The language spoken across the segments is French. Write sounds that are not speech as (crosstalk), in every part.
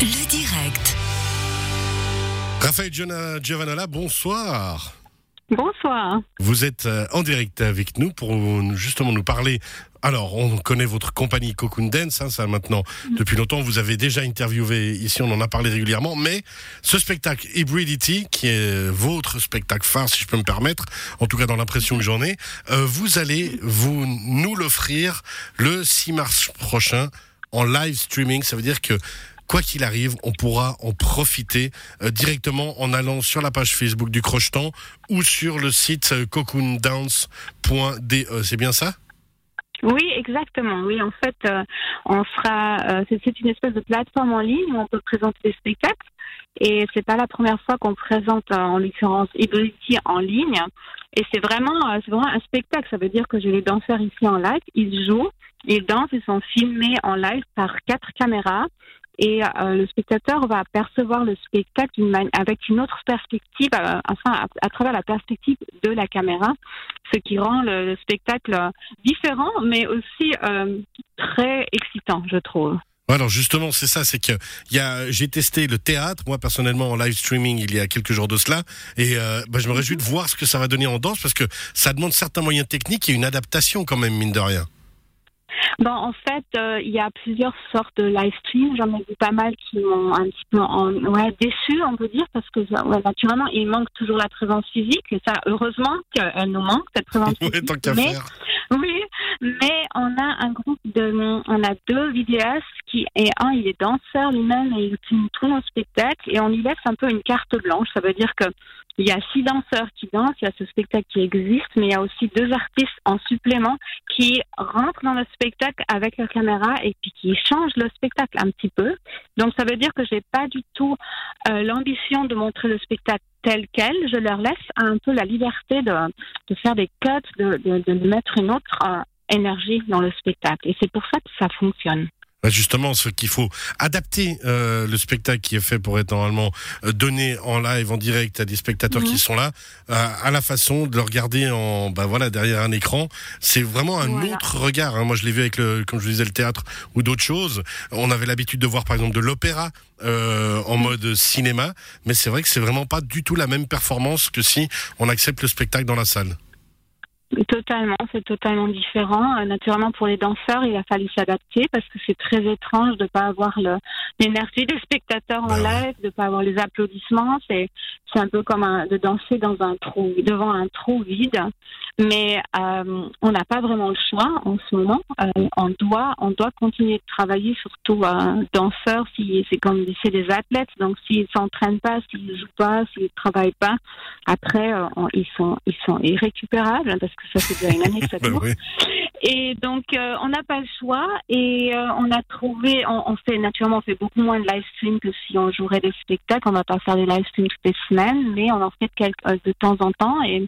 Le direct. Raphaël Giovanola, bonsoir. Bonsoir. Vous êtes euh, en direct avec nous pour justement nous parler. Alors, on connaît votre compagnie Cocoon Dance, hein, ça maintenant depuis longtemps. Vous avez déjà interviewé ici, on en a parlé régulièrement. Mais ce spectacle Hybridity, qui est votre spectacle phare, si je peux me permettre, en tout cas dans l'impression que j'en ai, euh, vous allez vous nous l'offrir le 6 mars prochain en live streaming. Ça veut dire que quoi qu'il arrive, on pourra en profiter euh, directement en allant sur la page Facebook du Crocheton ou sur le site euh, cocoondance.de. C'est bien ça? Oui, exactement. Oui, en fait, euh, on sera. euh, c'est- une espèce de plateforme en ligne où on peut présenter des spectacles. Et c'est pas la première fois qu'on présente, en l'occurrence, Hybridity en ligne. Et c'est vraiment, c'est vraiment un spectacle. Ça veut dire que j'ai les danseurs ici en live. Ils jouent, ils dansent, ils sont filmés en live par quatre caméras. Et euh, le spectateur va percevoir le spectacle avec une autre perspective, euh, enfin à, à travers la perspective de la caméra, ce qui rend le, le spectacle euh, différent, mais aussi euh, très excitant, je trouve. Alors justement, c'est ça, c'est que il y a, j'ai testé le théâtre, moi personnellement en live streaming il y a quelques jours de cela, et euh, bah, je me réjouis de voir ce que ça va donner en danse parce que ça demande certains moyens techniques et une adaptation quand même mine de rien. Bon, en fait, euh, il y a plusieurs sortes de live stream. J'en ai vu pas mal qui m'ont un petit peu en, ouais, déçu, on peut dire, parce que ça- ouais, naturellement, il manque toujours la présence physique. Et ça, heureusement qu'elle nous manque, cette présence (laughs) Ouais, physique. tant mais, faire. (laughs) Oui, mais on a un groupe de, on a deux vidéastes qui, et un, il est danseur lui-même et il filme tout nos spectacles et on lui laisse un peu une carte blanche. Ça veut dire que il y a six danseurs qui dansent, il y a ce spectacle qui existe, mais il y a aussi deux artistes en supplément qui rentrent dans le spectacle avec leur caméra et puis qui changent le spectacle un petit peu. Donc ça veut dire que j'ai pas du tout euh, l'ambition de montrer le spectacle tel quel. Je leur laisse un peu la liberté de, faire des cuts, de mettre une autre euh, énergie dans le spectacle. Et c'est pour ça que ça fonctionne. Bah, justement, ce qu'il faut adapter euh, le spectacle qui est fait pour être normalement euh, donné en live, en direct à des spectateurs Mhm. qui sont là, euh, à la façon de le regarder en, bah voilà, derrière un écran. C'est vraiment un Voilà. autre regard. hein. Moi, je l'ai vu avec le, comme je disais, le théâtre ou d'autres choses. On avait l'habitude de voir, par exemple, de l'opéra euh, en mode cinéma, mais c'est vrai que c'est vraiment pas du tout la même performance que si on accepte le spectacle dans la salle. Totalement, c'est totalement différent. Euh, naturellement, pour les danseurs, il a fallu s'adapter parce que c'est très étrange de pas avoir l'énergie des spectateurs en Bah live, de pas avoir les applaudissements. C'est un peu comme un- de danser dans un trou, devant un trou vide. Mais euh, on n'a pas vraiment le choix en ce moment. Euh, on doit on doit continuer de travailler, surtout danseurs. Si c'est comme c'est des athlètes, donc s'ils s'entraînent pas, s'ils jouent pas, s'ils travaillent pas, après on- ils sont ils sont irrécupérables parce que ça fait déjà une année que ça (laughs) Bah dure. oui. Et donc, euh, on n'a pas le choix et euh, on a trouvé, on, on fait naturellement, on fait beaucoup moins de live stream que si on jouerait des spectacles. On va pas faire des live streams toutes les semaines, mais on en fait quelques, euh, de temps en temps et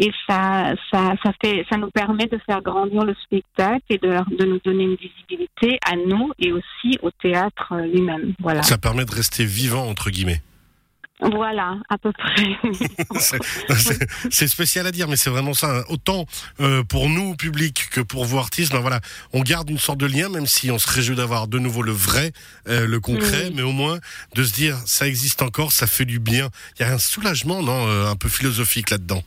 et ça, ça, ça fait, ça nous permet de faire grandir le spectacle et de, de nous donner une visibilité à nous et aussi au théâtre lui-même. Voilà. Ça permet de rester vivant entre guillemets. Voilà, à peu près. (laughs) C'est- spécial à dire, mais c'est vraiment ça. Autant euh, pour nous, public, que pour vous, artistes, ben voilà, on garde une sorte de lien, même si on se réjouit d'avoir de nouveau le vrai, euh, le concret, mais au moins de se dire, ça existe encore, ça fait du bien. Il y a un soulagement, non, euh, un peu philosophique là-dedans.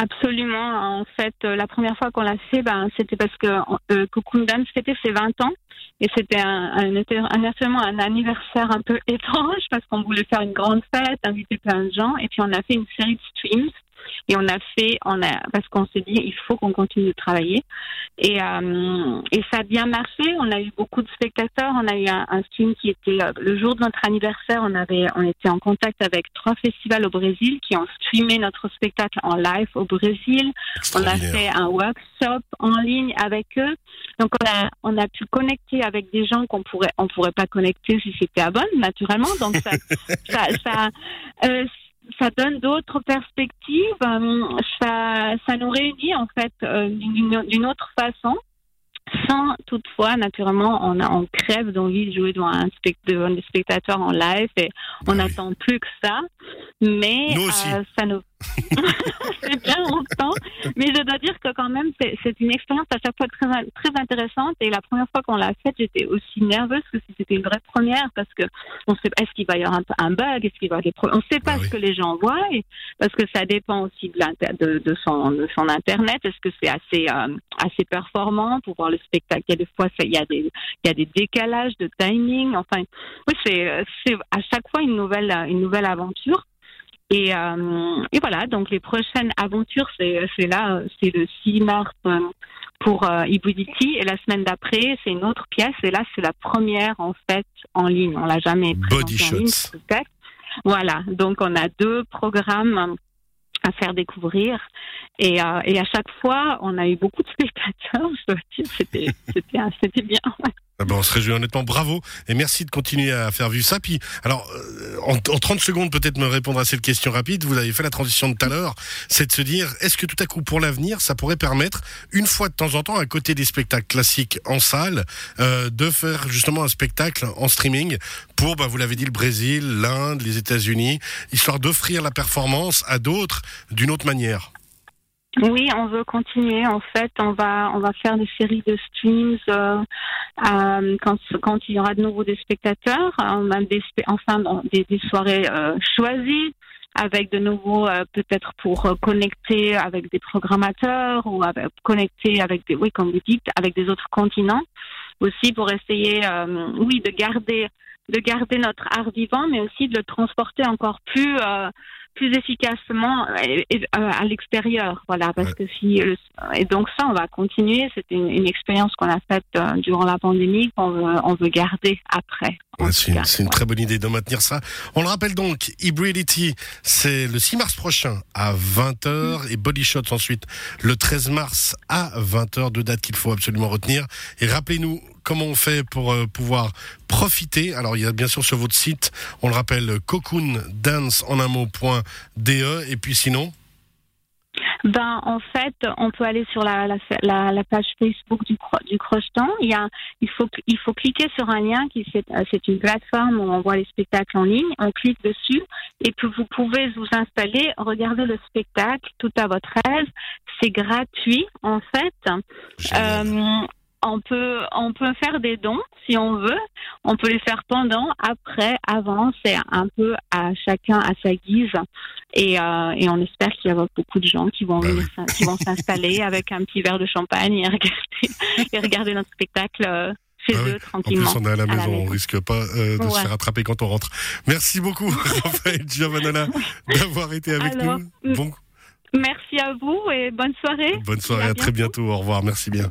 Absolument. En fait, euh, la première fois qu'on l'a fait, ben, c'était parce que euh, Dance fêtait ses 20 ans. Et c'était un, un, un, un anniversaire un peu (laughs) étrange parce qu'on voulait faire une grande fête, inviter plein de gens. Et puis, on a fait une série de streams. Et on a fait, on a, parce qu'on s'est dit, il faut qu'on continue de travailler. Et, euh, et ça a bien marché. On a eu beaucoup de spectateurs. On a eu un, un stream qui était euh, le jour de notre anniversaire. On avait, on était en contact avec trois festivals au Brésil qui ont streamé notre spectacle en live au Brésil. On a fait un workshop en ligne avec eux. Donc on a, on a pu connecter avec des gens qu'on pourrait, on pourrait pas connecter si c'était à bonne, naturellement. Donc ça, (laughs) ça, ça, euh, ça donne d'autres perspectives. euh, Ça, ça nous réunit en fait euh, d'une autre façon. Sans toutefois, naturellement, on, a, on crève d'envie de jouer devant, un spect- devant des spectateurs en live et on oui. n'attend plus que ça. Mais Nous euh, ça nous c'est bien longtemps. Mais je dois dire que quand même, c'est une expérience à chaque fois très, très intéressante. Et la première fois qu'on l'a faite, j'étais aussi nerveuse que si c'était une vraie première parce que on sait est-ce qu'il va y avoir un, bug, est-ce qu'il va y avoir des On ne sait pas bah ce que les gens voient et, parce que ça dépend aussi de, de, son, de son internet. Est-ce que c'est assez, euh, assez performant pour voir le spectacle? Il y a des fois, il y a des, il y a des décalages de timing. Enfin, oui, c'est, c'est à chaque fois une nouvelle, une nouvelle aventure. Et, euh, et, voilà, donc les prochaines aventures, c'est, là, c'est le 6 mars euh, pour euh, Ibuditi et la semaine d'après, c'est une autre pièce et là, c'est la première en fait en ligne. On l'a jamais Body en ligne. Voilà, donc on a deux programmes à faire découvrir. Et, euh, et, à chaque fois, on a eu beaucoup de spectateurs, je dois dire, c'était, (laughs) c'était, c'était bien. Ah ben, on se réjouit honnêtement, bravo et merci de continuer à faire vivre ça. Puis, alors, euh, en, en 30 secondes, peut-être me répondre à cette question rapide. Vous avez fait la transition de tout à l'heure, c'est de se dire, est-ce que tout à coup, pour l'avenir, ça pourrait permettre, une fois de temps en temps, à côté des spectacles classiques en salle, euh, de faire justement un spectacle en streaming pour, bah, vous l'avez dit, le Brésil, l'Inde, les États-Unis, histoire d'offrir la performance à d'autres d'une autre manière? Oui, on veut continuer. En fait, on va on va faire des séries de streams euh, euh, quand quand il y aura de nouveau des spectateurs. On a des enfin des, soirées euh, choisies avec de nouveau peut-être pour connecter avec des programmateurs ou avec, connecter avec des oui comme vous dites avec des autres continents aussi pour essayer oui de garder de garder notre art vivant mais aussi de le transporter encore plus plus efficacement euh, à l'extérieur. Voilà, parce que si et donc ça, on va continuer. C'est une, expérience qu'on a faite euh, durant la pandémie qu'on veut, on veut garder après. c'est une, très bonne idée de maintenir ça. On le rappelle donc, Hybridity, c'est le 6 mars prochain à 20h et Body Shots ensuite le 13 mars à 20h, deux dates qu'il faut absolument retenir. Et rappelez-nous comment on fait pour euh, pouvoir profiter Alors, il y a bien sûr sur votre site, on le rappelle, cocoon dance en un mot.de. Et puis sinon? Ben, en fait, on peut aller sur la, la, la, page Facebook du, du Crocheton. Il, y a, il, faut, il faut cliquer sur un lien qui c'est euh, une plateforme où on voit les spectacles en ligne. On clique dessus et puis vous pouvez vous installer, regarder le spectacle tout à votre aise. C'est gratuit en fait on peut, on peut faire des dons si on veut. On peut les faire pendant, après, avant. C'est un peu à chacun à sa guise. Et, euh, et on espère qu'il y aura beaucoup de gens qui vont bah venir, qui vont s'installer (laughs) avec un petit verre de champagne et regarder, et regarder notre spectacle. Euh, chez bah eux, tranquillement. En plus, on est à la maison, on risque pas euh, de se faire attraper quand on rentre. Merci beaucoup, (laughs) Raphaël d'avoir été avec nous. Bon. Merci à vous et bonne soirée. Bonne soirée, à, à très bientôt. Au revoir, merci bien.